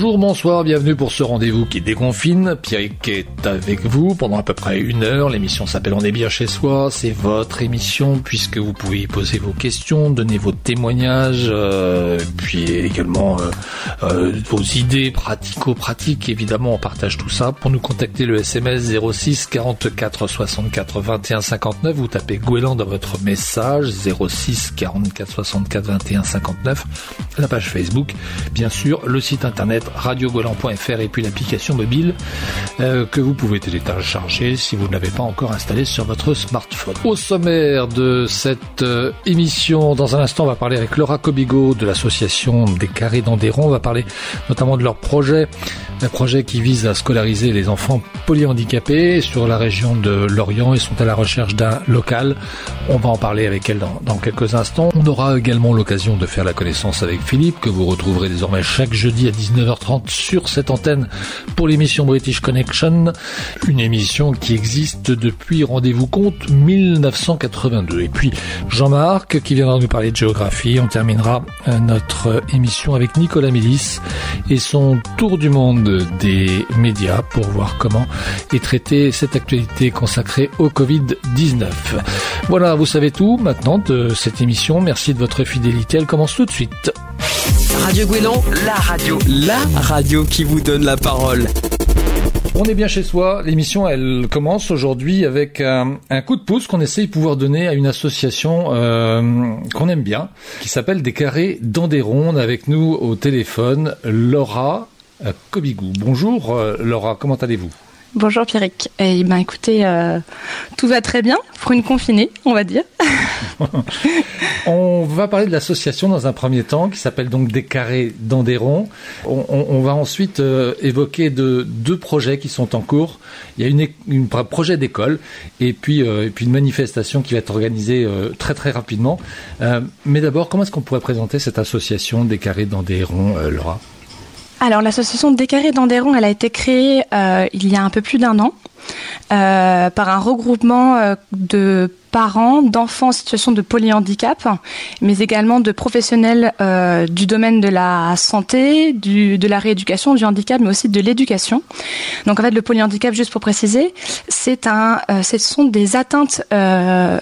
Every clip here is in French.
Bonjour, bonsoir, bienvenue pour ce rendez-vous qui déconfine. Pierrick est avec vous pendant à peu près une heure. L'émission s'appelle On est bien chez soi. C'est votre émission puisque vous pouvez y poser vos questions, donner vos témoignages, euh, puis également euh, euh, vos idées pratico-pratiques. Évidemment, on partage tout ça. Pour nous contacter, le SMS 06 44 64 21 59. Vous tapez Gouélan dans votre message 06 44 64 21 59. La page Facebook, bien sûr, le site internet radiogolan.fr et puis l'application mobile euh, que vous pouvez télécharger si vous ne l'avez pas encore installé sur votre smartphone. Au sommaire de cette euh, émission, dans un instant, on va parler avec Laura Cobigo de l'association des Carrés d'Andéron. On va parler notamment de leur projet, un projet qui vise à scolariser les enfants polyhandicapés sur la région de Lorient. Ils sont à la recherche d'un local. On va en parler avec elle dans, dans quelques instants. On aura également l'occasion de faire la connaissance avec Philippe, que vous retrouverez désormais chaque jeudi à 19h30 sur cette antenne pour l'émission British Connection, une émission qui existe depuis, rendez-vous compte, 1982. Et puis Jean-Marc qui viendra nous parler de géographie. On terminera euh, notre émission avec Nicolas Mélis et son tour du monde des médias pour voir comment est traitée cette actualité consacrée au Covid-19. Voilà, vous savez tout maintenant de cette émission. Merci de votre fidélité. Elle commence tout de suite. Radio Gouélan, la radio, la radio qui vous donne la parole. On est bien chez soi. L'émission, elle commence aujourd'hui avec un, un, coup de pouce qu'on essaye de pouvoir donner à une association euh, qu'on aime bien, qui s'appelle Des Carrés d'Andéron. Avec nous au téléphone, Laura Kobigou. Bonjour euh, Laura, comment allez-vous? Bonjour Pierrick. Eh ben écoutez, euh, tout va très bien pour une confinée, on va dire. on va parler de l'association dans un premier temps, qui s'appelle donc Des Carrés d'Andéron. On, on, on, va ensuite euh, évoquer de, deux projets qui sont en cours. Il y a une, une projet d'école et puis euh, et puis une manifestation qui va être organisée très très rapidement. mais d'abord, comment est-ce qu'on pourrait présenter cette association Des Carrés d'Andéron, Laura? Alors l'association Décarré d'Andéron, elle a été créée euh, il y a un peu plus d'un an euh, par un regroupement euh, de parents d'enfants en situation de polyhandicap, mais également de professionnels euh, du domaine de la santé, du, de la rééducation, du handicap, mais aussi de l'éducation. Donc en fait, le polyhandicap, juste pour préciser, c'est un, euh, ce sont des atteintes euh,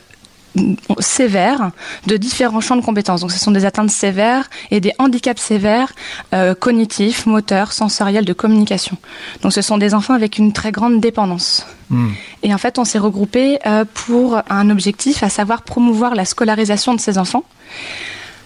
sévères de différents champs de compétences. Donc ce sont des atteintes sévères et des handicaps sévères euh, cognitifs, moteurs, sensoriels, de communication. Donc ce sont des enfants avec une très grande dépendance. Mmh. Et en fait, on s'est regroupé euh, pour un objectif, à savoir promouvoir la scolarisation de ces enfants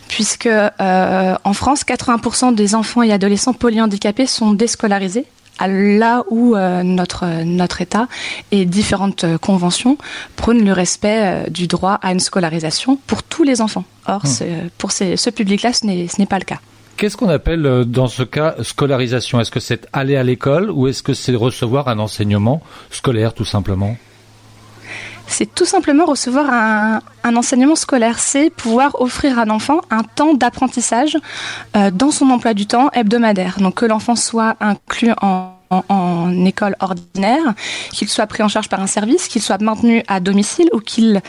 puisque euh, en France, 80% des enfants et adolescents polyhandicapés sont déscolarisés là où euh, notre, notre État et différentes euh, conventions prônent le respect euh, du droit à une scolarisation pour tous les enfants. Or, mmh. pour ces, ce public-là, ce n'est pas le cas. Qu'est-ce qu'on appelle dans ce cas scolarisation? Est-ce que c'est aller à l'école ou est-ce que c'est recevoir un enseignement scolaire tout simplement? C'est tout simplement recevoir un, enseignement scolaire. C'est pouvoir offrir à un enfant un temps d'apprentissage euh, dans son emploi du temps hebdomadaire. Donc que l'enfant soit inclus en école ordinaire, qu'il soit pris en charge par un service, qu'il soit maintenu à domicile ou qu'il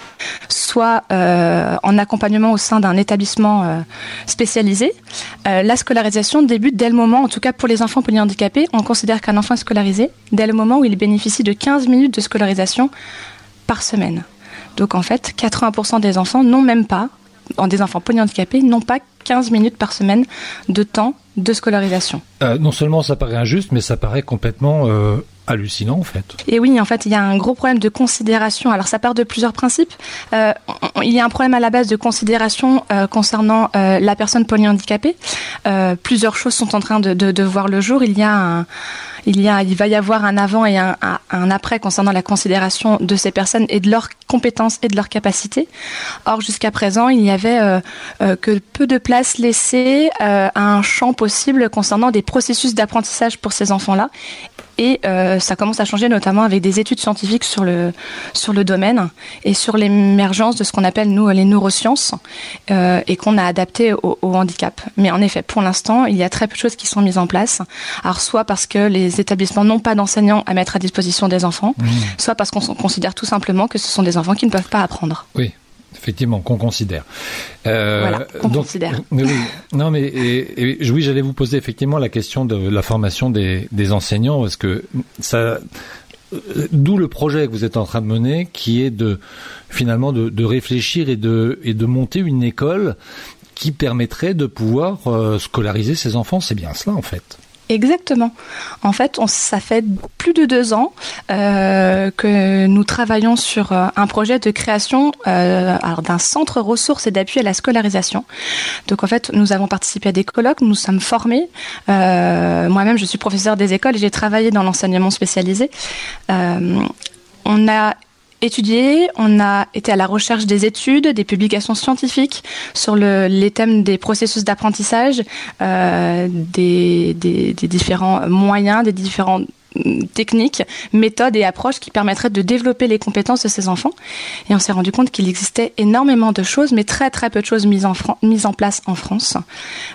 soit euh, en accompagnement au sein d'un établissement euh, spécialisé. La scolarisation débute dès le moment, en tout cas pour les enfants polyhandicapés, on considère qu'un enfant est scolarisé dès le moment où il bénéficie de 15 minutes de scolarisation par semaine. Donc en fait, 80% des enfants n'ont même pas, des enfants polyhandicapés, n'ont pas 15 minutes par semaine de temps de scolarisation. Euh, non seulement ça paraît injuste, mais ça paraît complètement euh, hallucinant en fait. Et oui, en fait, il y a un gros problème de considération. Alors ça part de plusieurs principes. Euh, il y a un problème à la base de considération euh, concernant euh, la personne polyhandicapée. Plusieurs choses sont en train de, de, de, voir le jour. Il y a un il, y a, il va y avoir un avant et un, un, après concernant la considération de ces personnes et de leurs compétences et de leurs capacités. Or, jusqu'à présent, il n'y avait euh, euh, que peu de place laissée euh, à un champ possible concernant des processus d'apprentissage pour ces enfants-là. Et ça commence à changer notamment avec des études scientifiques sur le, sur le domaine et sur l'émergence de ce qu'on appelle, nous, les neurosciences et qu'on a adapté au, au, handicap. Mais en effet, pour l'instant, il y a très peu de choses qui sont mises en place. Alors, soit parce que les établissements n'ont pas d'enseignants à mettre à disposition des enfants, mmh. soit parce qu'on considère tout simplement que ce sont des enfants qui ne peuvent pas apprendre. Oui. Effectivement, qu'on considère. Euh, voilà, qu'on considère. oui, non, mais et, oui, j'allais vous poser effectivement la question de la formation des, des enseignants, parce que ça, d'où le projet que vous êtes en train de mener, qui est de finalement de, de réfléchir et de et de monter une école qui permettrait de pouvoir euh, scolariser ses enfants. C'est bien cela, en fait. Exactement. En fait, ça fait plus de deux ans euh, que nous travaillons sur euh, un projet de création euh, d'un centre ressources et d'appui à la scolarisation. Donc en fait, nous avons participé à des colloques, nous sommes formés. Moi-même, je suis professeur des écoles et j'ai travaillé dans l'enseignement spécialisé. On a étudié, on a été à la recherche des études, des publications scientifiques sur le, les thèmes des processus d'apprentissage, euh, des, différents moyens, des différents techniques, méthodes et approches qui permettraient de développer les compétences de ces enfants. Et on s'est rendu compte qu'il existait énormément de choses, mais très très peu de choses mises en, place en France.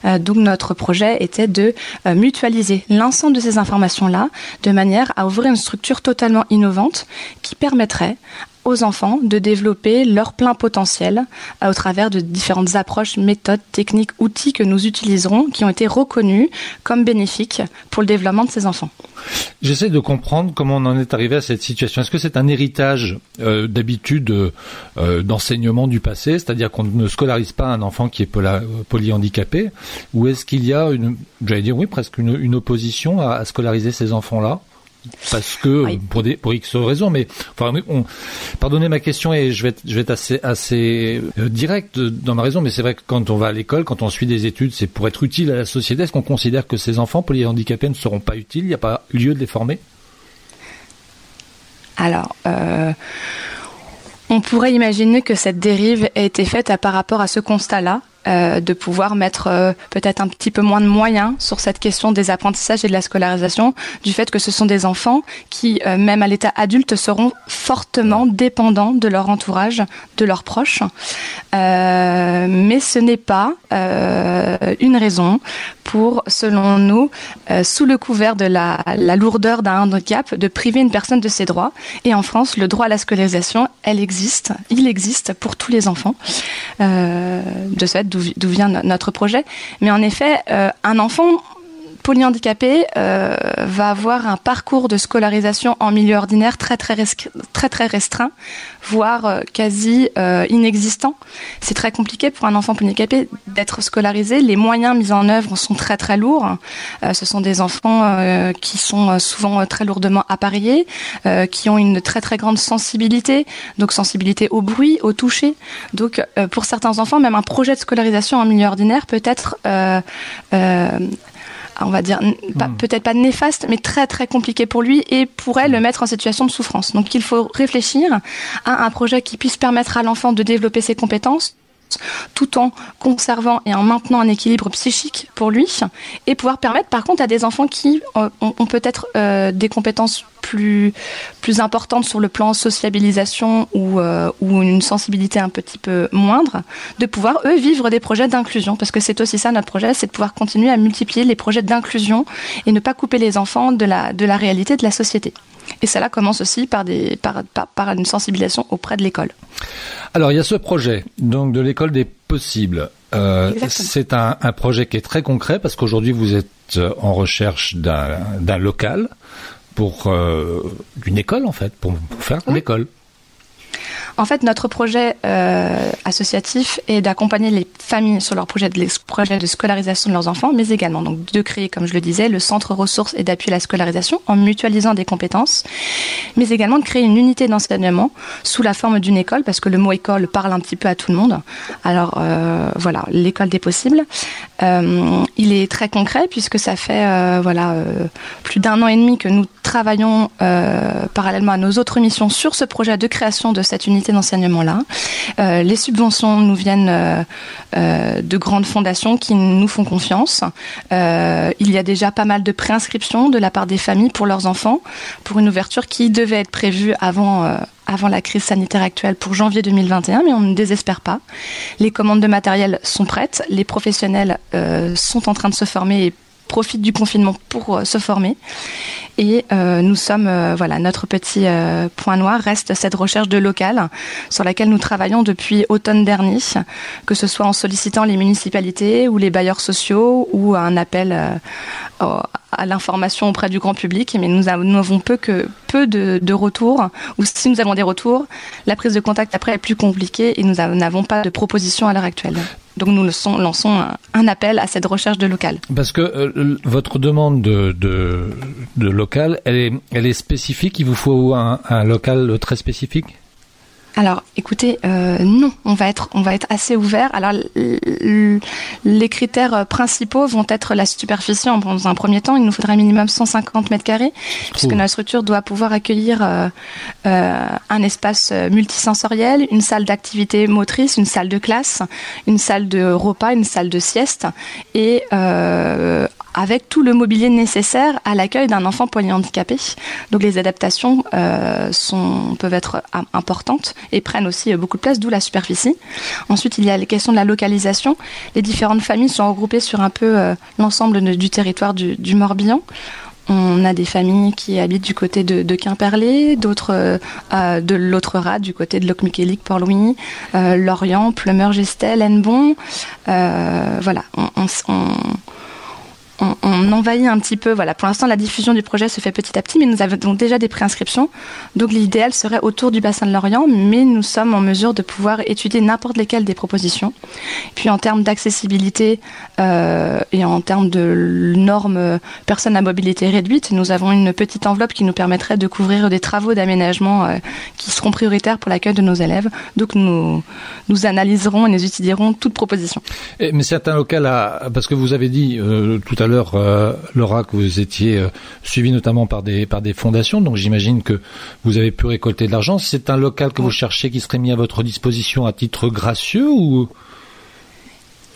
Euh, donc notre projet était de euh, mutualiser l'ensemble de ces informations-là de manière à ouvrir une structure totalement innovante qui permettrait aux enfants de développer leur plein potentiel euh, au travers de différentes approches, méthodes, techniques, outils que nous utiliserons qui ont été reconnus comme bénéfiques pour le développement de ces enfants. J'essaie de comprendre comment on en est arrivé à cette situation. Est-ce que c'est un héritage euh, d'habitude euh, d'enseignement du passé, c'est-à-dire qu'on ne scolarise pas un enfant qui est polyhandicapé, ou est-ce qu'il y a j'allais dire oui, presque une, opposition à scolariser ces enfants-là? Parce que pour des pour X raisons mais enfin on, pardonnez ma question et je vais être, je vais être assez assez euh, direct dans ma raison mais c'est vrai que quand on va à l'école quand on suit des études c'est pour être utile à la société. Est-ce qu'on considère que ces enfants polyhandicapés ne seront pas utiles? Il n'y a pas lieu de les former? Alors euh, on pourrait imaginer que cette dérive ait été faite à, par rapport à ce constat-là, euh, de pouvoir mettre euh, peut-être un petit peu moins de moyens sur cette question des apprentissages et de la scolarisation, du fait que ce sont des enfants qui, euh, même à l'état adulte, seront fortement dépendants de leur entourage, de leurs proches. mais ce n'est pas une raison pour, selon nous, sous le couvert de la, lourdeur d'un handicap, de priver une personne de ses droits. Et en France, le droit à la scolarisation, elle existe, il existe pour tous les enfants. de ce fait, d'où vient notre projet. Mais en effet, euh, un enfant polyhandicapé euh, va avoir un parcours de scolarisation en milieu ordinaire très très, très, très restreint, voire euh, quasi euh, inexistant. C'est très compliqué pour un enfant polyhandicapé d'être scolarisé. Les moyens mis en œuvre sont très très lourds. Euh, ce sont des enfants qui sont souvent très lourdement appareillés, qui ont une très très grande sensibilité, donc sensibilité au bruit, au toucher. Donc pour certains enfants, même un projet de scolarisation en milieu ordinaire peut être on va dire, hmm. peut-être pas néfaste, mais très très compliqué pour lui et pourrait le mettre en situation de souffrance. Donc il faut réfléchir à un projet qui puisse permettre à l'enfant de développer ses compétences tout en conservant et en maintenant un équilibre psychique pour lui et pouvoir permettre par contre à des enfants qui euh, ont, peut-être euh, des compétences plus, plus importantes sur le plan sociabilisation ou, euh, ou une sensibilité un petit peu moindre, de pouvoir eux vivre des projets d'inclusion parce que c'est aussi ça notre projet, c'est de pouvoir continuer à multiplier les projets d'inclusion et ne pas couper les enfants de la, de la réalité de la société. Et cela commence aussi par, des, par, par, une sensibilisation auprès de l'école. Alors il y a ce projet donc de l'école des possibles. Euh, c'est un, un, projet qui est très concret parce qu'aujourd'hui vous êtes en recherche d'un local pour euh, une école en fait, pour, faire l'école. En fait, notre projet euh, associatif est d'accompagner les familles sur leur projet de, de scolarisation de leurs enfants, mais également donc de créer, comme je le disais, le centre ressources et d'appui à la scolarisation en mutualisant des compétences, mais également de créer une unité d'enseignement sous la forme d'une école, parce que le mot école parle un petit peu à tout le monde. Alors euh, voilà, l'école des possibles. Euh, il est très concret puisque ça fait voilà plus d'un an et demi que nous travaillons parallèlement à nos autres missions sur ce projet de création de cette d'enseignement-là. Euh, les subventions nous viennent euh, euh, de grandes fondations qui nous font confiance. il y a déjà pas mal de préinscriptions de la part des familles pour leurs enfants, pour une ouverture qui devait être prévue avant avant la crise sanitaire actuelle pour janvier 2021, mais on ne désespère pas. Les commandes de matériel sont prêtes, les professionnels sont en train de se former et profitent du confinement pour se former. Et nous sommes, voilà, notre petit point noir reste cette recherche de local sur laquelle nous travaillons depuis automne dernier, que ce soit en sollicitant les municipalités ou les bailleurs sociaux ou un appel à l'information auprès du grand public, mais nous n'avons peu que peu de, retours, ou si nous avons des retours, la prise de contact après est plus compliquée et nous n'avons pas de proposition à l'heure actuelle. Donc nous lançons un appel à cette recherche de local. Parce que euh, votre demande de, local, elle est spécifique, il vous faut un local très spécifique? Alors, écoutez, euh, non, on va être, on va être assez ouvert. Alors, les critères principaux vont être la superficie. Dans un premier temps, il nous faudra minimum 150 mètres carrés, puisque notre structure doit pouvoir accueillir euh, euh, un espace multisensoriel, une salle d'activité motrice, une salle de classe, une salle de repas, une salle de sieste, et avec tout le mobilier nécessaire à l'accueil d'un enfant polyhandicapé. Donc les adaptations euh, peuvent être importantes et prennent aussi beaucoup de place, d'où la superficie. Ensuite, il y a les questions de la localisation. Les différentes familles sont regroupées sur un peu euh, l'ensemble du territoire du, Morbihan. On a des familles qui habitent du côté de, Quimperlé, d'autres euh, de l'autre rat, du côté de Locmiquélic, Port-Louis, Lorient, Plumeur, Gestel, Hennebon. voilà, on, on, envahit un petit peu. Voilà, pour l'instant, la diffusion du projet se fait petit à petit, mais nous avons déjà des préinscriptions. Donc, l'idéal serait autour du bassin de l'Orient, mais nous sommes en mesure de pouvoir étudier n'importe lesquelles des propositions. Puis, en termes d'accessibilité euh, et en termes de normes personnes à mobilité réduite, nous avons une petite enveloppe qui nous permettrait de couvrir des travaux d'aménagement euh, qui seront prioritaires pour l'accueil de nos élèves. Donc, nous, nous analyserons et nous étudierons toute proposition. mais c'est un local à, parce que vous avez dit euh, tout à l'heure, euh, Laura, que vous étiez euh, suivi notamment par des, par des fondations, donc j'imagine que vous avez pu récolter de l'argent. C'est un local que vous cherchez qui serait mis à votre disposition à titre gracieux ou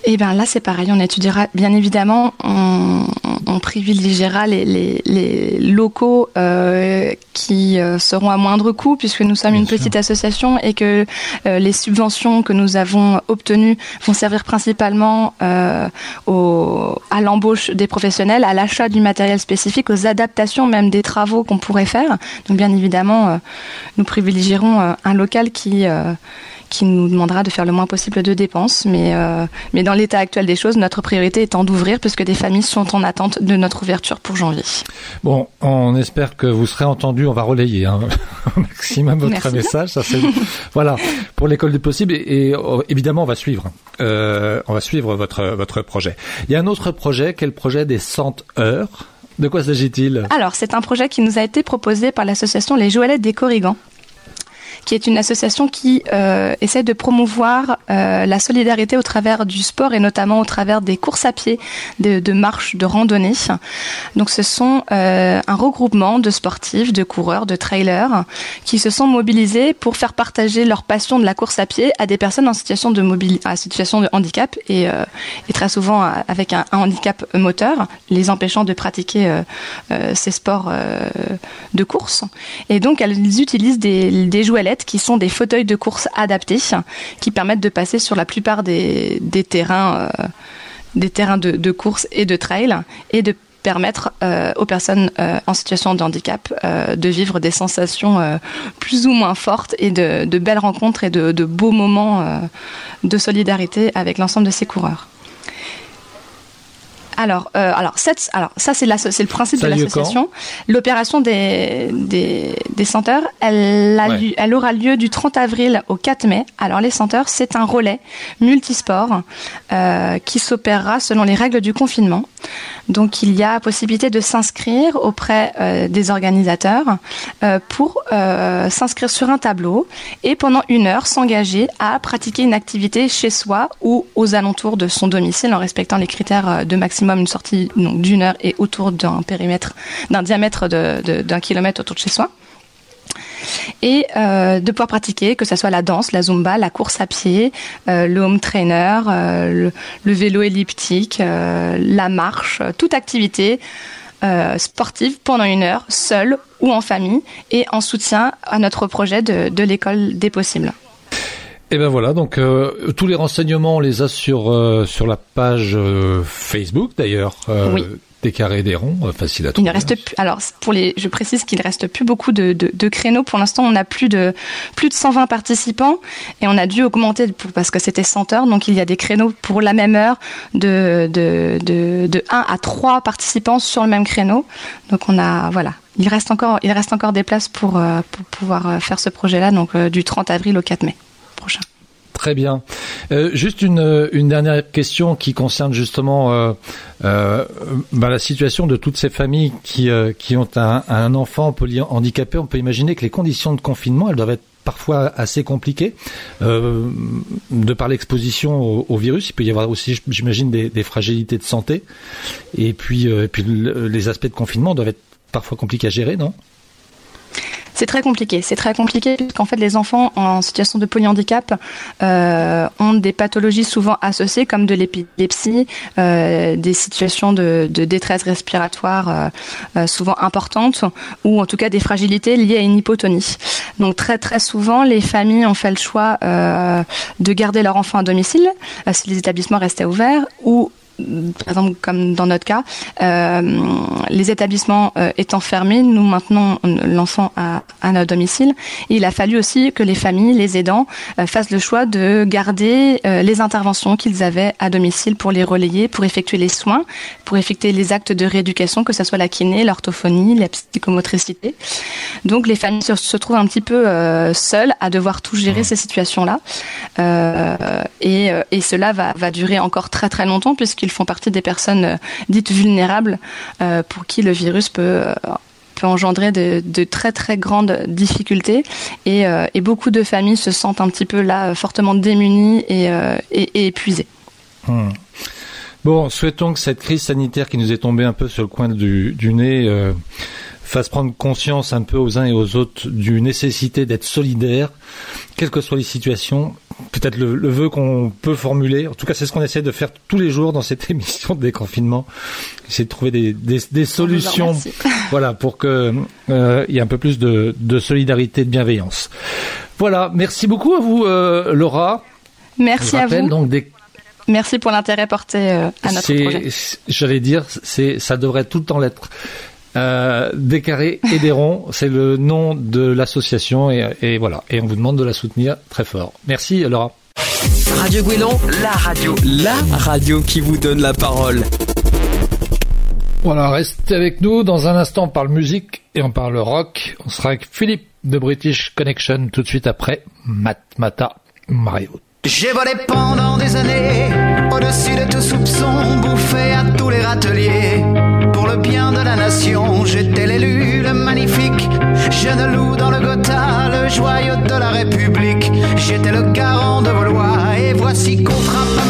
eh bien là, c'est pareil. On étudiera, bien évidemment, on, privilégiera les, locaux euh, qui euh, seront à moindre coût, puisque nous sommes une petite association et que euh, les subventions que nous avons obtenues vont servir principalement au, à l'embauche des professionnels, à l'achat du matériel spécifique, aux adaptations même des travaux qu'on pourrait faire. Donc bien évidemment, nous privilégierons un local qui qui nous demandera de faire le moins possible de dépenses. Mais, euh, mais dans l'état actuel des choses, notre priorité étant d'ouvrir puisque des familles sont en attente de notre ouverture pour janvier. Bon, on espère que vous serez entendu. On va relayer hein, au maximum votre message. Ça, voilà, pour l'école du possible. Et, oh, évidemment, on va suivre. Euh, on va suivre votre, votre projet. Il y a un autre projet, quel projet des 100 heures? De quoi s'agit-il? Alors, c'est un projet qui nous a été proposé par l'association Les Joëlettes des Corrigans qui est une association qui euh, essaie de promouvoir euh, la solidarité au travers du sport et notamment au travers des courses à pied, de, marches, de randonnées. Donc ce sont euh, un regroupement de sportifs, de coureurs, de trailers qui se sont mobilisés pour faire partager leur passion de la course à pied à des personnes en situation de mobilité, à situation de handicap et, très souvent avec un, handicap moteur, les empêchant de pratiquer ces sports de course. Et donc elles utilisent des, des jouets qui sont des fauteuils de course adaptés qui permettent de passer sur la plupart des, terrains, euh, des terrains de, course et de trail et de permettre euh, aux personnes euh, en situation de handicap de vivre des sensations plus ou moins fortes et de, belles rencontres et de beaux moments de solidarité avec l'ensemble de ces coureurs. Alors, euh, alors, alors, ça, c'est, le principe de l'association. L'opération des, des, des senteurs, elle, elle aura lieu du 30 avril au 4 mai. Alors, les senteurs, c'est un relais multisport euh, qui s'opérera selon les règles du confinement. Donc il y a possibilité de s'inscrire auprès euh, des organisateurs pour s'inscrire sur un tableau et pendant une heure s'engager à pratiquer une activité chez soi ou aux alentours de son domicile en respectant les critères de maximum une sortie d'une heure et autour d'un périmètre d'un diamètre d'un kilomètre autour de chez soi et euh, de pouvoir pratiquer, que ce soit la danse, la zumba, la course à pied, euh, le home trainer, euh, le, vélo elliptique, la marche, toute activité sportive pendant une heure, seule ou en famille, et en soutien à notre projet de, l'école des possibles. Et ben voilà, donc tous les renseignements on les a sur sur la page Facebook d'ailleurs. oui des carrés, des ronds, euh, facile à trouver. Il ne reste plus, alors pour les, je précise qu'il ne reste plus beaucoup de, de, créneaux. Pour l'instant, on a plus de plus de 120 participants et on a dû augmenter pour, parce que c'était 100 heures. Donc il y a des créneaux pour la même heure de, de, de, de 1 à 3 participants sur le même créneau. Donc on a voilà. Il reste encore, il reste encore des places pour, euh, pour pouvoir euh, faire ce projet-là, donc du 30 avril au 4 mai Très bien. Euh, juste une, une, dernière question qui concerne justement euh, euh, bah, la situation de toutes ces familles qui, qui ont un, enfant polyhandicapé. On peut imaginer que les conditions de confinement, elles doivent être parfois assez compliquées de par l'exposition au, virus. Il peut y avoir aussi, j'imagine, des, fragilités de santé. Et puis les aspects de confinement doivent être parfois compliqués à gérer, non? C'est très compliqué. C'est très compliqué puisqu'en fait les enfants en situation de polyhandicap euh, ont des pathologies souvent associées comme de l'épilepsie, euh, des situations de, détresse respiratoire euh, souvent importantes ou en tout cas des fragilités liées à une hypotonie. Donc très très souvent les familles ont fait le choix de garder leur enfant à domicile si les établissements restaient ouverts ou par exemple comme dans notre cas, euh, les établissements euh, étant fermés, nous maintenons l'enfant à, à, notre domicile. Il a fallu aussi que les familles, les aidants, euh, fassent le choix de garder les interventions qu'ils avaient à domicile pour les relayer, pour effectuer les soins, pour effectuer les actes de rééducation, que ce soit la kiné, l'orthophonie, la psychomotricité. Donc les familles se, trouvent un petit peu seules à devoir tout gérer ces situations-là. et, et cela va, va durer encore très très longtemps puisqu'il font partie des personnes euh, dites vulnérables euh, pour qui le virus peut euh, peut engendrer de, très très grandes difficultés et, beaucoup de familles se sentent un petit peu là fortement démunies et, épuisées. Hmm. Bon, souhaitons que cette crise sanitaire qui nous est tombée un peu sur le coin du, nez fasse prendre conscience un peu aux uns et aux autres du nécessité d'être solidaire, quelles que soient les situations. Peut-être le, le vœu qu'on peut formuler, en tout cas c'est ce qu'on essaie de faire tous les jours dans cette émission de déconfinement, c'est de trouver des, des, des solutions, voilà, pour que euh, il y ait un peu plus de, de, solidarité, de bienveillance. Voilà, merci beaucoup à vous, euh, Laura. Merci à vous. Donc des Merci pour l'intérêt porté euh, à notre projet. J'allais dire, c'est ça devrait tout le temps l'être. Euh, des carrés et des ronds, c'est le nom de l'association et, et, voilà. Et on vous demande de la soutenir très fort. Merci Laura. Radio Guélon, la radio, la radio qui vous donne la parole. Voilà, restez avec nous. Dans un instant, on parle musique et on parle rock. On sera avec Philippe de British Connection tout de suite après Matmata Mario. J'ai volé pendant des années, au-dessus de tout soupçon, bouffé à tous les râteliers. Pour le bien de la nation, j'étais l'élu, le magnifique, jeune loup dans le Gotha, le joyau de la République. J'étais le garant de vos lois, et voici qu'on frappe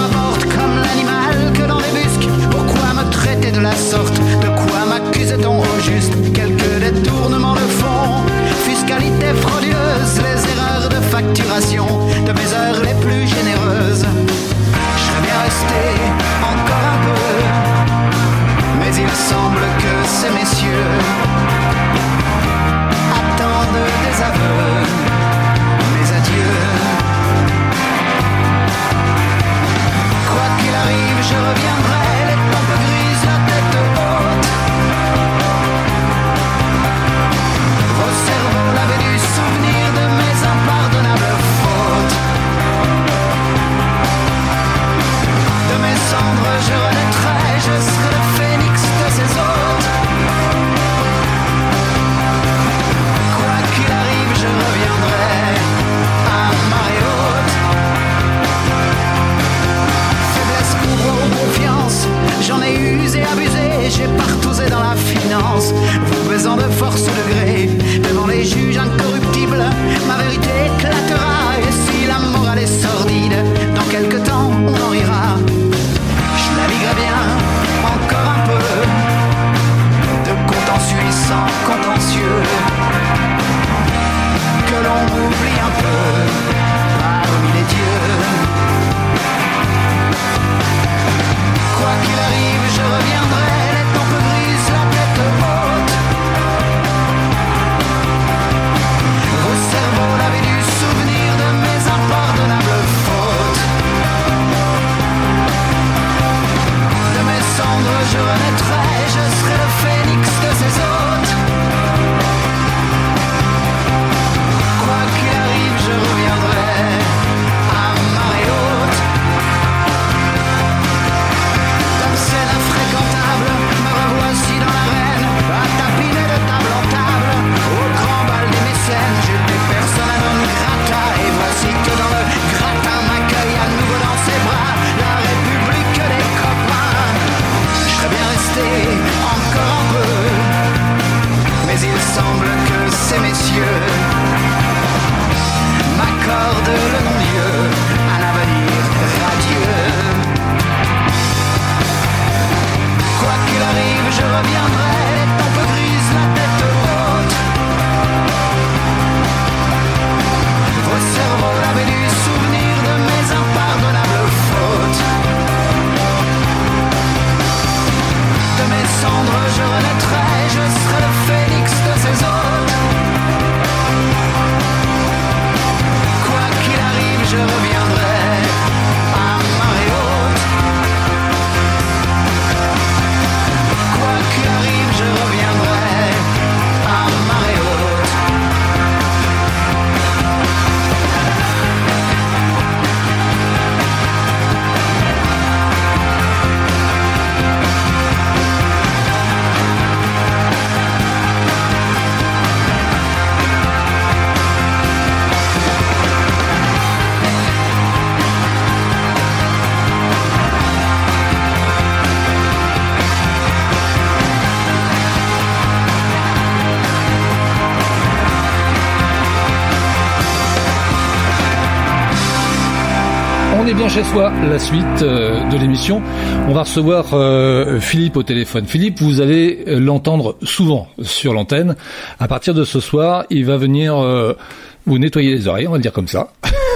chez soi, la suite euh, de l'émission. On va recevoir euh, Philippe au téléphone. Philippe, vous allez euh, l'entendre souvent sur l'antenne. À partir de ce soir, il va venir vous nettoyer les oreilles, on va le dire comme ça.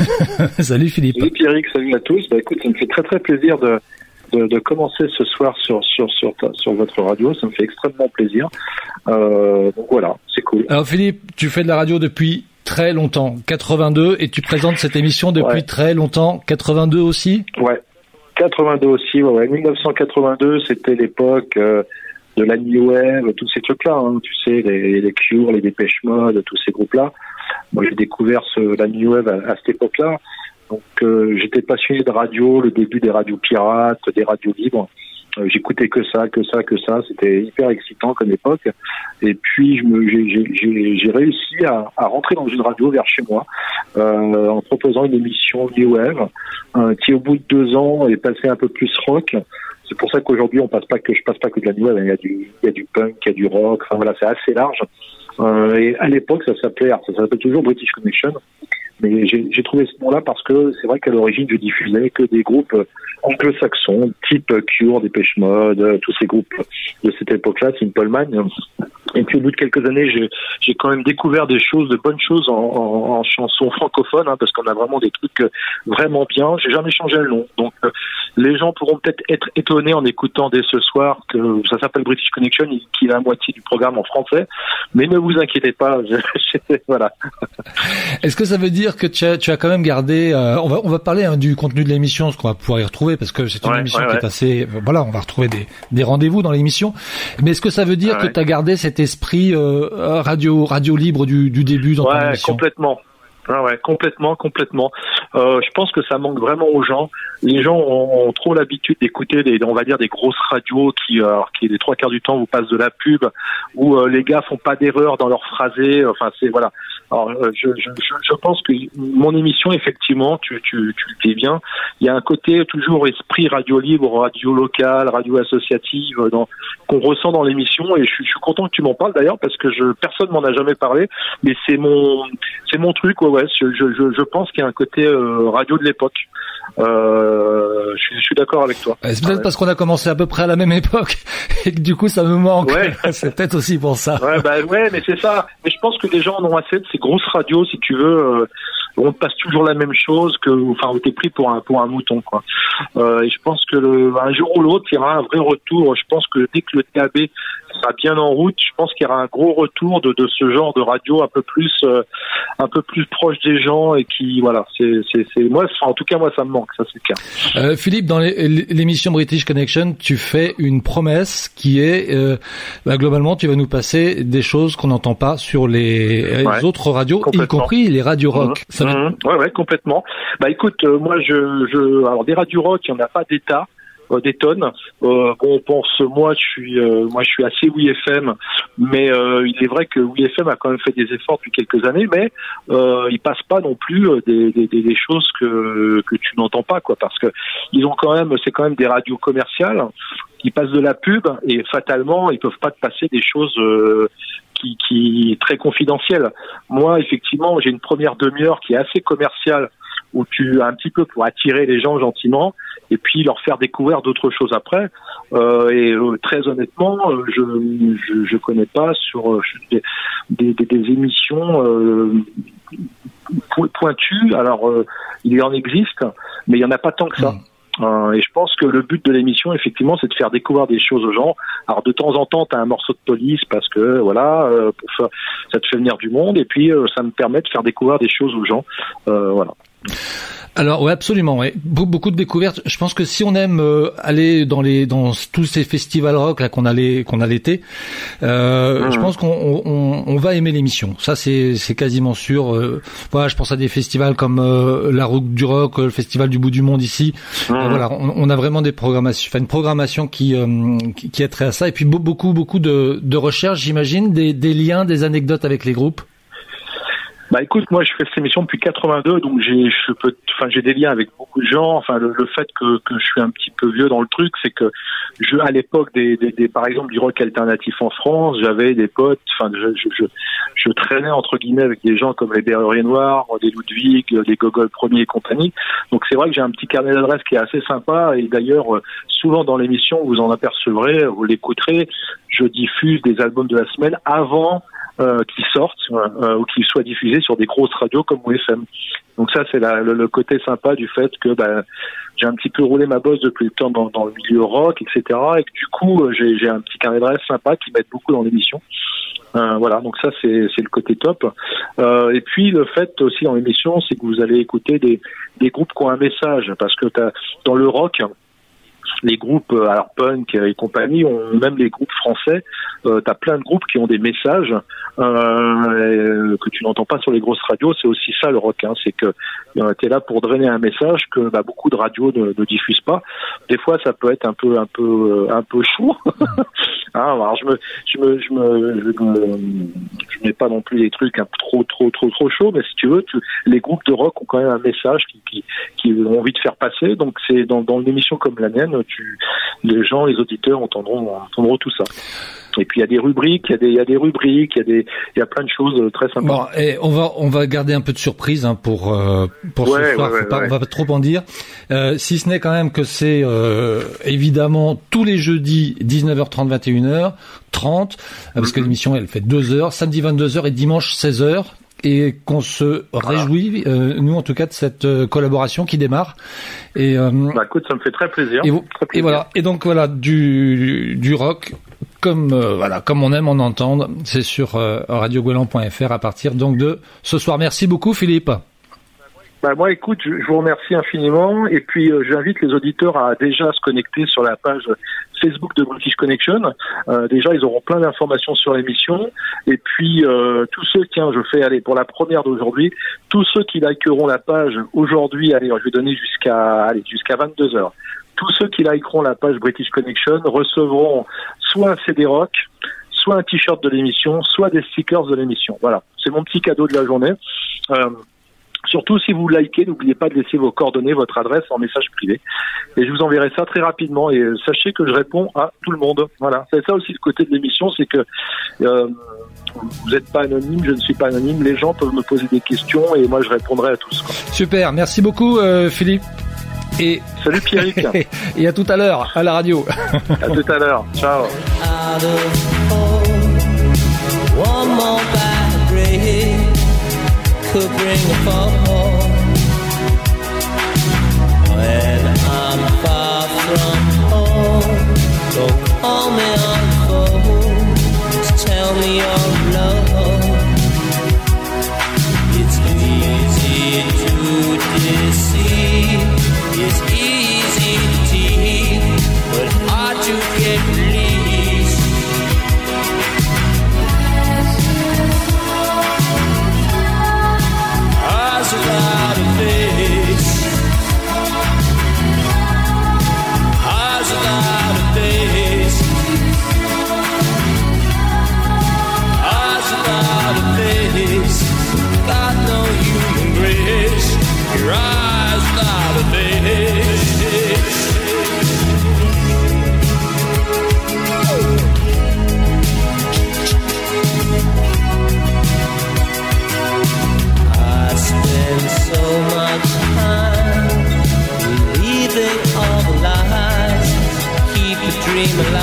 salut Philippe. Salut Pierrick, salut à tous. Bah, écoute, ça me fait très très plaisir de, de, commencer ce soir sur, sur, sur, sur, votre radio. Ça me fait extrêmement plaisir. donc voilà, c'est cool. Alors Philippe, tu fais de la radio depuis très longtemps, 82, et tu présentes cette émission depuis très longtemps, 82 aussi Ouais, 82 aussi, ouais, 1982, c'était l'époque euh, de la New Wave, tous ces trucs-là, hein, tu sais, les, les Cure, les Dépêche Mode, tous ces groupes-là. Moi, j'ai découvert ce, la New Wave à, cette époque-là. Donc, euh, j'étais passionné de radio, le début des radios pirates, des radios libres. Euh, j'écoutais que ça, que ça, que ça. C'était hyper excitant comme époque. Et puis j'ai réussi à, à, rentrer dans une radio vers chez moi euh, en proposant une émission New Wave euh, qui au bout de deux ans est passée un peu plus rock. C'est pour ça qu'aujourd'hui on passe pas que je passe pas que de la New Wave. Il y a du, il y a du punk, il y a du rock. Enfin voilà, c'est assez large. Euh, et à l'époque ça s'appelait, ça s'appelle toujours British Connection. Mais j'ai trouvé ce nom-là parce que c'est vrai qu'à l'origine, je diffusais que des groupes anglo-saxons, type Cure, Dépêche Mode, tous ces groupes de cette époque-là, Simple Man. Et puis au bout de quelques années, j'ai quand même découvert des choses, de bonnes choses en, en, en chanson francophone, hein, parce qu'on a vraiment des trucs euh, vraiment bien. J'ai jamais changé le nom, donc euh, les gens pourront peut-être être étonnés en écoutant dès ce soir que ça s'appelle British Connection, qui est la moitié du programme en français. Mais ne vous inquiétez pas, voilà. Est-ce que ça veut dire que tu as, tu as quand même gardé euh, on va on va parler hein, du contenu de l'émission, ce qu'on va pouvoir y retrouver, parce que c'est une émission qui est assez voilà, on va retrouver des, des rendez-vous dans l'émission. Mais est-ce que ça veut dire que tu as gardé cette esprit euh, radio radio libre du, du début dans ouais, complètement. Ah ouais, complètement, complètement. Euh, je pense que ça manque vraiment aux gens. Les gens ont, trop l'habitude d'écouter des, on va dire, des grosses radios qui, euh, qui les trois quarts du temps vous passent de la pub, où euh, les gars font pas d'erreur dans leur phrasé. Enfin, c'est voilà. Alors, euh, je, je, je, pense que mon émission, effectivement, tu, tu, tu le dis bien, il y a un côté toujours esprit radio libre, radio locale, radio associative, qu'on ressent dans l'émission. Et je, je, suis content que tu m'en parles d'ailleurs parce que je, personne m'en a jamais parlé, mais c'est mon, c'est mon truc. Ouais, ouais. Je, je, je pense qu'il y a un côté euh, radio de l'époque. Euh, je suis, d'accord avec toi. C'est peut-être parce qu'on a commencé à peu près à la même époque et que du coup ça me manque. Ouais. c'est peut-être aussi pour ça. Ouais, bah ouais, mais c'est ça. Mais je pense que les gens en ont assez de ces grosses radios, si tu veux. Euh, on passe toujours la même chose que, enfin, t'es pris pour un pour un mouton, quoi. Euh, et je pense que le, un jour ou l'autre, il y aura un vrai retour. Je pense que dès que le TAB sera bien en route, je pense qu'il y aura un gros retour de, de ce genre de radio un peu plus euh, un peu plus proche des gens et qui, voilà, c'est c'est moi, en tout cas moi ça me manque, ça c'est clair. Euh, Philippe, dans l'émission British Connection, tu fais une promesse qui est, euh, bah, globalement, tu vas nous passer des choses qu'on n'entend pas sur les, autres radios, y compris les radios rock. Mmh. Mhm. Ouais, ouais, complètement. Bah écoute, euh, moi je, je, alors des radios rock, il n'y en a pas d'état. Euh, des tonnes. Euh, bon, on pense, moi, je suis, euh, moi, je suis assez WeFM, mais il est vrai que WeFM a quand même fait des efforts depuis quelques années, mais ils passent pas non plus des, choses que tu n'entends pas, quoi, parce que ils ont quand même, c'est quand même des radios commerciales qui passent de la pub et fatalement, ils peuvent pas te passer des choses qui, qui très confidentiel. Moi, effectivement, j'ai une première demi-heure qui est assez commerciale où tu as un petit peu pour attirer les gens gentiment et puis leur faire découvrir d'autres choses après. Euh, et euh, très honnêtement, euh, je, je, je connais pas sur euh, des, des, des, émissions pointues. Alors il y en existe, mais il y en a pas tant que ça. Mmh. Euh, et je pense que le but de l'émission, effectivement, c'est de faire découvrir des choses aux gens. Alors de temps en temps, tu as un morceau de police parce que voilà, euh, pour ça te fait venir du monde, et puis euh, ça me permet de faire découvrir des choses aux gens. voilà. Alors oui, absolument. Ouais. Beaucoup de découvertes. Je pense que si on aime euh, aller dans les dans tous ces festivals rock là qu'on a qu'on a l'été, euh, je pense qu'on on, on, va aimer l'émission. Ça c'est c'est quasiment sûr. Euh, voilà, je pense à des festivals comme euh, la Route du Rock, le Festival du bout du monde ici. voilà, on, on, a vraiment des programmations, enfin une programmation qui qui, qui est très à ça. Et puis beaucoup beaucoup de de recherches, j'imagine, des des liens, des anecdotes avec les groupes. Bah écoute, moi je fais cette émission depuis 82, donc j'ai je peux, enfin j'ai des liens avec beaucoup de gens. Enfin le, le fait que, que je suis un petit peu vieux dans le truc, c'est que je à l'époque des, des, des, par exemple du rock alternatif en France, j'avais des potes. Enfin je, je, je, traînais entre guillemets avec des gens comme les Berruriers Noirs, des Ludwig, des Gogol Premier et compagnie. Donc c'est vrai que j'ai un petit carnet d'adresses qui est assez sympa et d'ailleurs souvent dans l'émission vous en apercevrez, vous l'écouterez, je diffuse des albums de la semaine avant euh, qui sortent euh, ou qui soient diffusés sur des grosses radios comme OFM. Donc ça c'est le, le, côté sympa du fait que bah, j'ai un petit peu roulé ma bosse depuis le temps dans, dans le milieu rock, etc. Et que du coup euh, j'ai un petit carnet d'adresses sympa qui m'aide beaucoup dans l'émission. Euh, voilà, donc ça c'est le côté top. Euh, et puis le fait aussi dans l'émission, c'est que vous allez écouter des, des groupes qui ont un message, parce que as, dans le rock, les groupes euh, alors punk et compagnie, ont, même les groupes français, euh, tu as plein de groupes qui ont des messages euh, que tu n'entends pas sur les grosses radios. C'est aussi ça le rock, hein, c'est que euh, tu es là pour drainer un message que bah, beaucoup de radios ne, diffusent pas. Des fois, ça peut être un peu un peu un peu chaud. hein, alors je me je me je me je, me, je mets pas non plus des trucs peu trop trop trop trop chauds, mais si tu veux, tu, les groupes de rock ont quand même un message qui qui, qui ont envie de faire passer. Donc c'est dans, dans une émission comme la mienne, tu, les gens, les auditeurs entendront entendront tout ça. Et puis il y a des rubriques, il y a des, il y a des rubriques, il y a des, il y a plein de choses très sympas. Bon, et on va, on va garder un peu de surprise hein, pour euh, pour Ouais, ce soir. ouais, Faut pas- ouais. On va pas trop en dire. Euh, si ce n'est quand même que c'est euh, évidemment tous les jeudis 19h30 21h 30 parce que l'émission elle fait 2 heures, samedi 22h et dimanche 16h et qu'on se réjouit euh, nous en tout cas de cette euh, collaboration qui démarre et euh, Bah écoute, ça me fait très plaisir. et, vous- Très et plaisir. voilà. Et donc voilà du du rock comme euh, voilà comme on aime en entendre. C'est sur euh, à partir donc de ce soir. Merci beaucoup Philippe. Bah moi, écoute, je, je vous remercie infiniment et puis euh, j'invite les auditeurs à déjà se connecter sur la page Facebook de British Connection. Euh, déjà, ils auront plein d'informations sur l'émission et puis euh, tous ceux, tiens, je fais aller pour la première d'aujourd'hui, tous ceux qui likeront la page aujourd'hui, allez, je vais donner jusqu'à allez jusqu'à 22 heures. Tous ceux qui likeront la page British Connection recevront soit un CD rock, soit un t-shirt de l'émission, soit des stickers de l'émission. Voilà, c'est mon petit cadeau de la journée. Euh, Surtout si vous likez, n'oubliez pas de laisser vos coordonnées, votre adresse en message privé. Et je vous enverrai ça très rapidement. Et euh, sachez que je réponds à tout le monde. Voilà. C'est ça aussi le côté de l'émission, c'est que euh, vous n'êtes pas anonyme, je ne suis pas anonyme. Les gens peuvent me poser des questions et moi je répondrai à tous. quoi. Super. Merci beaucoup euh, Philippe. Et, Salut Pierrick. et à tout à l'heure à la radio. à tout à l'heure. Ciao. Could bring a fall. When I'm far from home, don't call me on the phone to tell me you're dreaming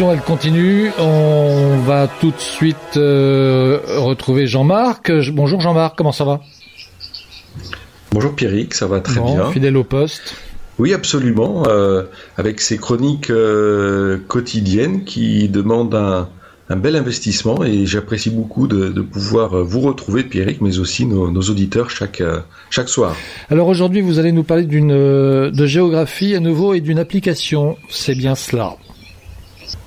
elle continue. On va tout de suite euh, retrouver Jean-Marc. Je- Bonjour Jean-Marc, comment ça va? Bonjour Pierrick, ça va très Bon, bien. Fidèle au poste. Oui, absolument. euh, avec ces chroniques euh, quotidiennes qui demandent un, un bel investissement et j'apprécie beaucoup de, de pouvoir vous retrouver, Pierrick, mais aussi nos, nos auditeurs chaque, chaque soir. Alors aujourd'hui, vous allez nous parler d'une de géographie à nouveau et d'une application. C'est bien cela.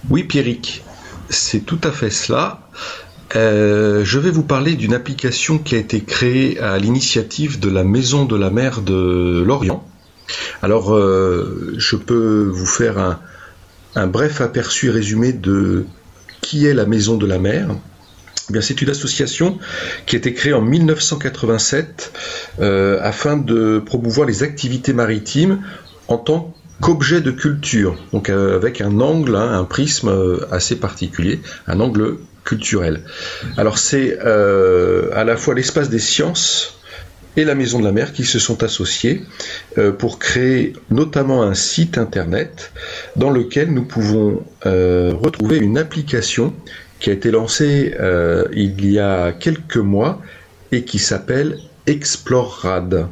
Oui, Pierrick, c'est tout à fait cela. Euh, je vais vous parler d'une application qui a été créée à l'initiative de la Maison de la Mer de Lorient. Alors, euh, je peux vous faire un, bref aperçu résumé de qui est la Maison de la Mer. Eh c'est une association qui a été créée en 1987 euh, afin de promouvoir les activités maritimes en tant qu'objet de culture, donc euh, avec un angle, hein, un prisme euh, assez particulier, un angle culturel. Alors c'est euh, à la fois l'espace des sciences et la Maison de la Mer qui se sont associés pour créer notamment un site internet dans lequel nous pouvons retrouver une application qui a été lancée il y a quelques mois et qui s'appelle ExploreRad.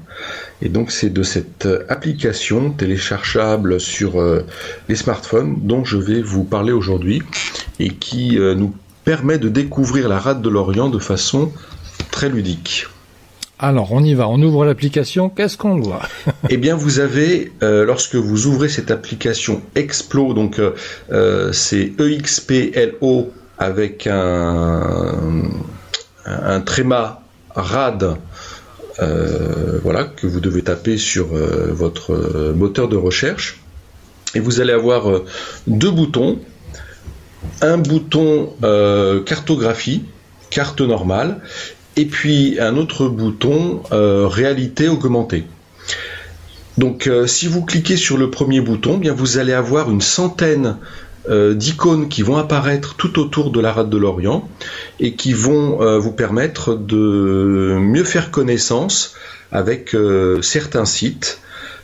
Et donc c'est de cette euh, application téléchargeable sur euh, les smartphones dont je vais vous parler aujourd'hui et qui euh, nous permet de découvrir la rade de l'Orient de façon très ludique. Alors on y va, on ouvre l'application. Qu'est-ce qu'on voit Eh bien, vous avez, euh, lorsque vous ouvrez cette application Explo, donc c'est E-X-P-L-O avec un, un tréma RAD, voilà, que vous devez taper sur euh, votre euh, moteur de recherche. Et vous allez avoir euh, deux boutons. Un bouton euh, cartographie, carte normale, et puis un autre bouton euh, réalité augmentée. Donc euh, si vous cliquez sur le premier bouton, bien vous allez avoir une centaine euh, d'icônes qui vont apparaître tout autour de la rade de l'Orient et qui vont euh, vous permettre de mieux faire connaissance avec euh, certains sites,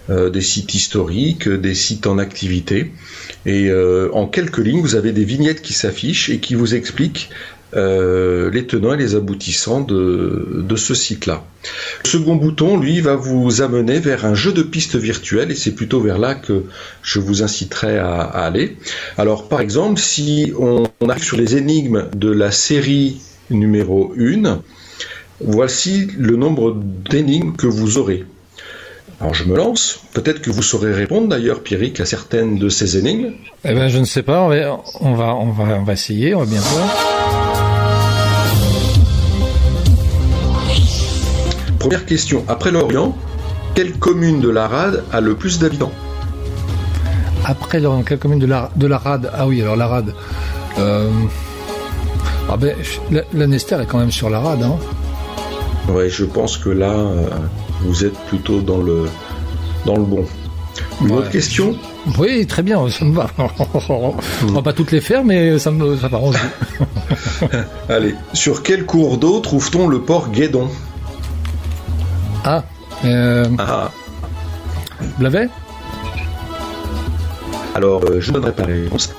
euh, des sites historiques, des sites en activité. Et euh, en quelques lignes, vous avez des vignettes qui s'affichent et qui vous expliquent euh, les tenants et les aboutissants de, ce site-là. Le second bouton, lui, va vous amener vers un jeu de pistes virtuelles et c'est plutôt vers là que je vous inciterai à, aller. Alors, par exemple, si on, arrive sur les énigmes de la série numéro 1, voici le nombre d'énigmes que vous aurez. Alors je me lance, peut-être que vous saurez répondre d'ailleurs, Pierrick, à certaines de ces énigmes. Eh ben je ne sais pas. On va, on va, on va essayer. On va bien voir. Première question, après l'Orient, quelle commune de la Rade a le plus d'habitants? Après, dans quelle commune de la, de la Rade? Ah oui, alors la Rade. Euh... Ah ben, la, la Nester est quand même sur la Rade. Hein. Ouais, je pense que là, euh, vous êtes plutôt dans le, dans le bon. Une Ouais. autre question? Oui, très bien, ça me va. On va pas toutes les faire, mais ça me, ça m'arrange. Allez, sur quel cours d'eau trouve-t-on le port Guédon? Ah, euh, Ah, vous l'avez alors euh, je ne donnerai pas la réponse.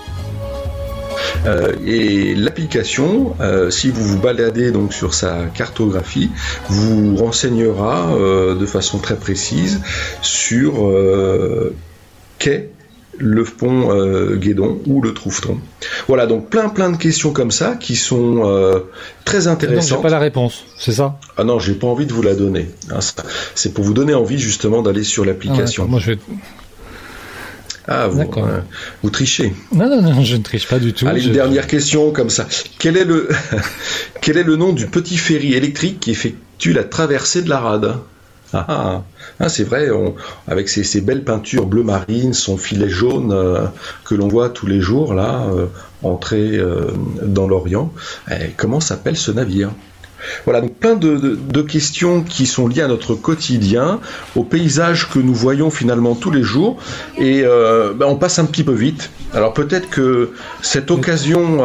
Euh, et l'application, euh, si vous vous baladez donc sur sa cartographie, vous renseignera de façon très précise sur qu'est le pont euh, Guédon ou le Trouveton. Voilà, donc plein plein de questions comme ça qui sont euh, très j'ai intéressantes. pas la réponse, c'est ça? Ah non, j'ai pas envie de vous la donner. hein, C'est pour vous donner envie justement d'aller sur Ah, l'application. d'accord. Moi je vais... Ah, vous, euh, vous trichez. Non, non, non, je ne triche pas du tout. Allez, Je- une dernière question comme ça. Quel est le quel est le nom du petit ferry électrique qui effectue la traversée de la rade? Ah, ah, c'est vrai, avec ses belles peintures bleu marine, son filet jaune euh, que l'on voit tous les jours là, euh, entrer euh, dans l'Orient. Eh, comment s'appelle ce navire? Voilà, donc plein de, questions qui sont liées à notre quotidien, au paysage que nous voyons finalement tous les jours, et ben, on passe un petit peu vite. Alors peut-être que cette occasion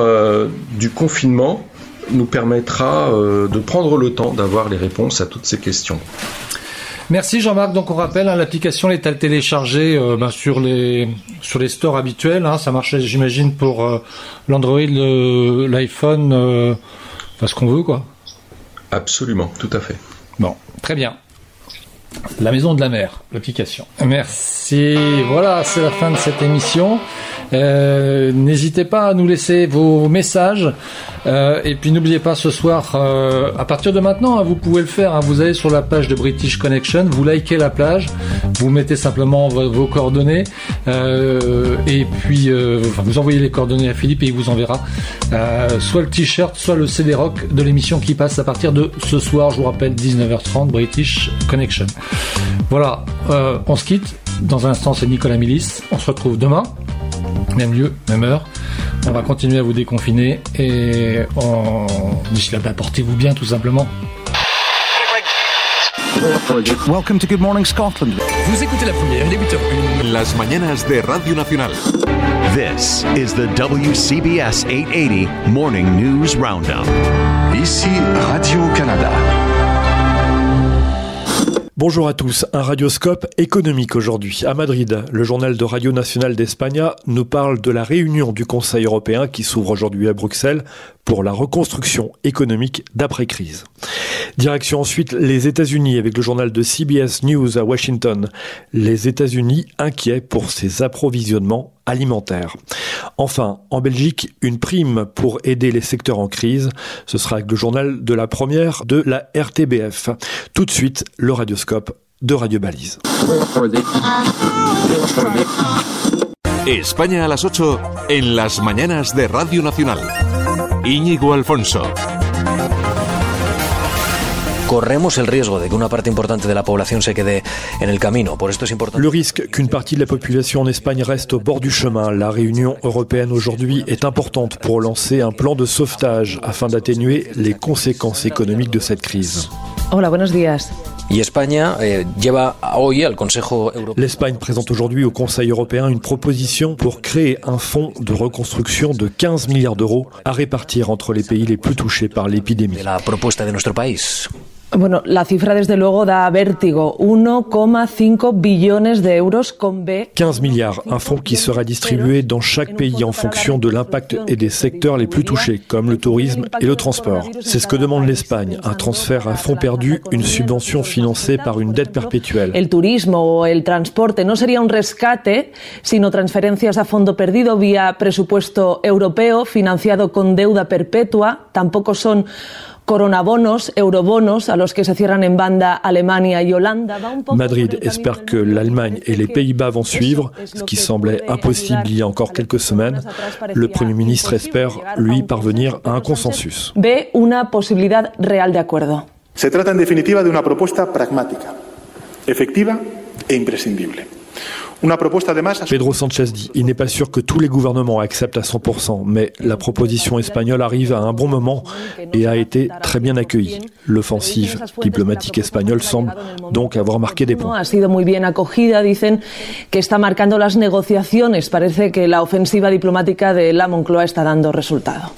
du confinement nous permettra de prendre le temps d'avoir les réponses à toutes ces questions. Merci Jean-Marc. Donc on rappelle, hein, l'application est à télécharger euh, ben, sur les sur les stores habituels. hein. Ça marche, j'imagine, pour euh, l'Android, l'iPhone, euh, enfin ce qu'on veut, quoi. Absolument, tout à fait. Bon, très bien. La maison de la mer, l'application. Merci. Voilà, c'est la fin de cette émission. Euh, N'hésitez pas à nous laisser vos messages. Euh, et puis n'oubliez pas ce soir, euh, à partir de maintenant, hein, vous pouvez le faire. hein, vous allez sur la page de British Connection, vous likez la plage, vous mettez simplement vos, vos coordonnées et puis enfin, vous envoyez les coordonnées à Philippe et il vous enverra soit le t-shirt, soit le CD rock de l'émission qui passe à partir de ce soir. Je vous rappelle 19h30 British Connection. Voilà, on se quitte. Dans un instant, c'est Nicolas Milis. On se retrouve demain, même lieu, même heure. On va continuer à vous déconfiner et on... d'ici là, bah, portez-vous bien tout simplement. Welcome to Good Morning Scotland. Vous écoutez la première, 8h01. Las mañanas de Radio Nacional. This is the WCBS 880 Morning News Roundup. Ici Radio-Canada. Bonjour à tous, un radioscope économique aujourd'hui. À Madrid, le journal de Radio Nationale d'Espagne nous parle de la réunion du Conseil européen qui s'ouvre aujourd'hui à Bruxelles pour la reconstruction économique d'après-crise. Direction ensuite les États-Unis avec le journal de CBS News à Washington. Les États-Unis inquiets pour ses approvisionnements alimentaires. Enfin, en Belgique, une prime pour aider les secteurs en crise. Ce sera avec le journal de la première de la RTBF. Tout de suite, le radioscope de Radio Balise. España a las 8 en las mañanas de Radio Nacional. Íñigo Alfonso. corremos el riesgo de que una parte importante de la población se quede en el camino. Por esto es importante. Le risque qu'une partie de la population en Espagne reste au bord du chemin. La réunion européenne aujourd'hui est importante pour lancer un plan de sauvetage afin d'atténuer les conséquences économiques de cette crise. Hola, buenos días. Eh. L'Espagne présente aujourd'hui au Conseil européen une proposition pour créer un fonds de reconstruction de 15 milliards d'euros à répartir entre les pays les plus touchés par l'épidémie. Bueno, la cifra desde luego da vértigo. 1,5 billones de euros con B. 15 milliards, un fonds qui sera distribué dans chaque pays en fonction de l'impact et des secteurs les plus touchés, comme le tourisme et le transport. C'est ce que demande l'Espagne, un transfert à fonds perdu, une subvention financée par une dette perpétuelle. El turismo o el transporte no sería un rescate, sino transferencias a fondo perdido vía presupuesto europeo financiado con deuda perpetua. Tampoco son coronabonos, eurobonos, a los que se cierran en banda Alemania y Holanda. Madrid espère que l'Allemagne et les Pays-Bas vont suivre, ce lo qui que semblait impossible il y a encore quelques semaines. Le Premier ministre espère, lui, un parvenir consenso, à un consensus. Ve una posibilidad real de acuerdo. Se trata, en definitiva, de una propuesta pragmática, efectiva e imprescindible. Pedro Sanchez dit il n'est pas sûr que tous les gouvernements acceptent à 100%, mais la proposition espagnole arrive à un bon moment et a été très bien accueillie. L'offensive diplomatique espagnole semble donc avoir marqué des points. ha sido muy bien acogida, dicen que está marcando las negociaciones. Parece que la ofensiva diplomática de la Moncloa está dando resultado.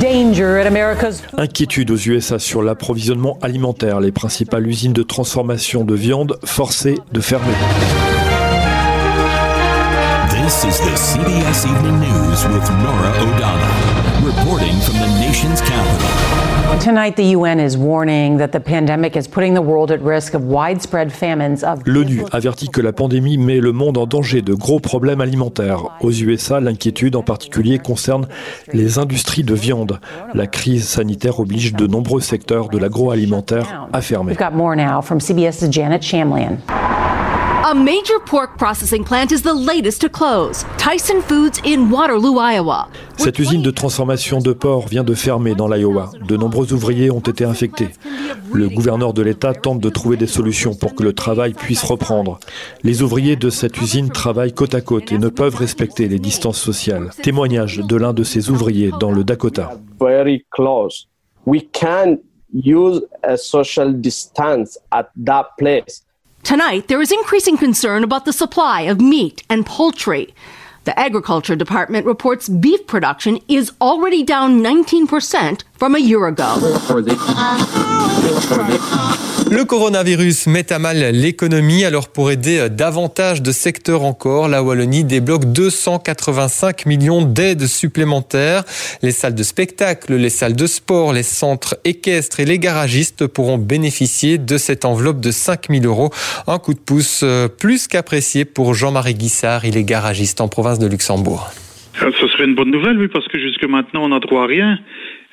Danger at America's Inquiétude aux USA sur l'approvisionnement alimentaire. Les principales usines de transformation de viande forcées de fermer. This is the CBS Evening News with Nora O'Donnell. Report Reporting from the nation's capital. Tonight, the UN is warning that the pandemic is putting the world at risk of widespread famines of L'ONU avertit que la pandémie met le monde en danger de gros problèmes alimentaires. Aux USA, l'inquiétude en particulier concerne les industries de viande. La crise sanitaire oblige de nombreux secteurs de l'agroalimentaire à fermer. A major pork processing plant is the latest to close. Tyson Foods in Waterloo, Iowa. Cette usine de transformation de porc vient de fermer dans l'Iowa. De nombreux ouvriers ont été infectés. Le gouverneur de l'État tente de trouver des solutions pour que le travail puisse reprendre. Les ouvriers de cette usine travaillent côte à côte et ne peuvent respecter les distances sociales. Témoignage de l'un de ces ouvriers dans le Dakota. very close. We can use a social distance at that place. Tonight, there is increasing concern about the supply of meat and poultry. The Agriculture Department reports beef production is already down 19% from a year ago. Le coronavirus met à mal l'économie, alors pour aider davantage de secteurs encore, la Wallonie débloque 285 millions d'aides supplémentaires. Les salles de spectacle, les salles de sport, les centres équestres et les garagistes pourront bénéficier de cette enveloppe de 5 000 euros. Un coup de pouce euh, plus qu'apprécié pour Jean-Marie Guissard, il est garagiste en province de Luxembourg. Ah, Ce serait une bonne nouvelle, oui, parce que jusque maintenant, on n'a droit à rien.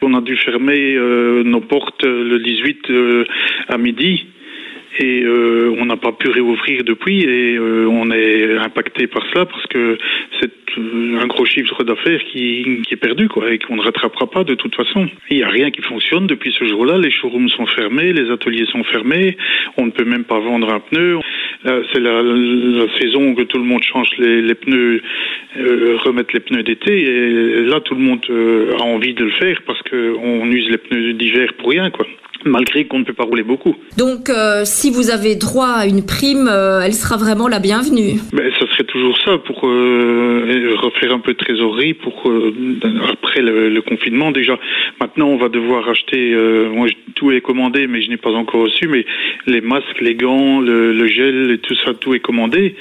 On a dû fermer euh, nos portes euh, le 18 euh, à midi. Et euh, on n'a pas pu réouvrir depuis et euh, on est impacté par cela parce que c'est euh, un gros chiffre d'affaires qui, qui est perdu quoi et qu'on ne rattrapera pas de toute façon. Il n'y a rien qui fonctionne depuis ce jour-là. Les showrooms sont fermés, les ateliers sont fermés, on ne peut même pas vendre un pneu. Là, C'est la, la saison que tout le monde change les, les pneus, euh, remettre les pneus d'été et là tout le monde euh, a envie de le faire parce qu'on use les pneus d'hiver pour rien quoi. Malgré qu'on ne peut pas rouler beaucoup. Donc, euh, si vous avez droit à une prime, euh, elle sera vraiment la bienvenue. Ben, ça serait toujours ça pour euh, refaire un peu de trésorerie pour euh, après le, le confinement déjà. Maintenant, on va devoir acheter. euh, moi, tout est commandé, mais je n'ai pas encore reçu. Mais les masques, les gants, le, le gel, et tout ça, tout est commandé.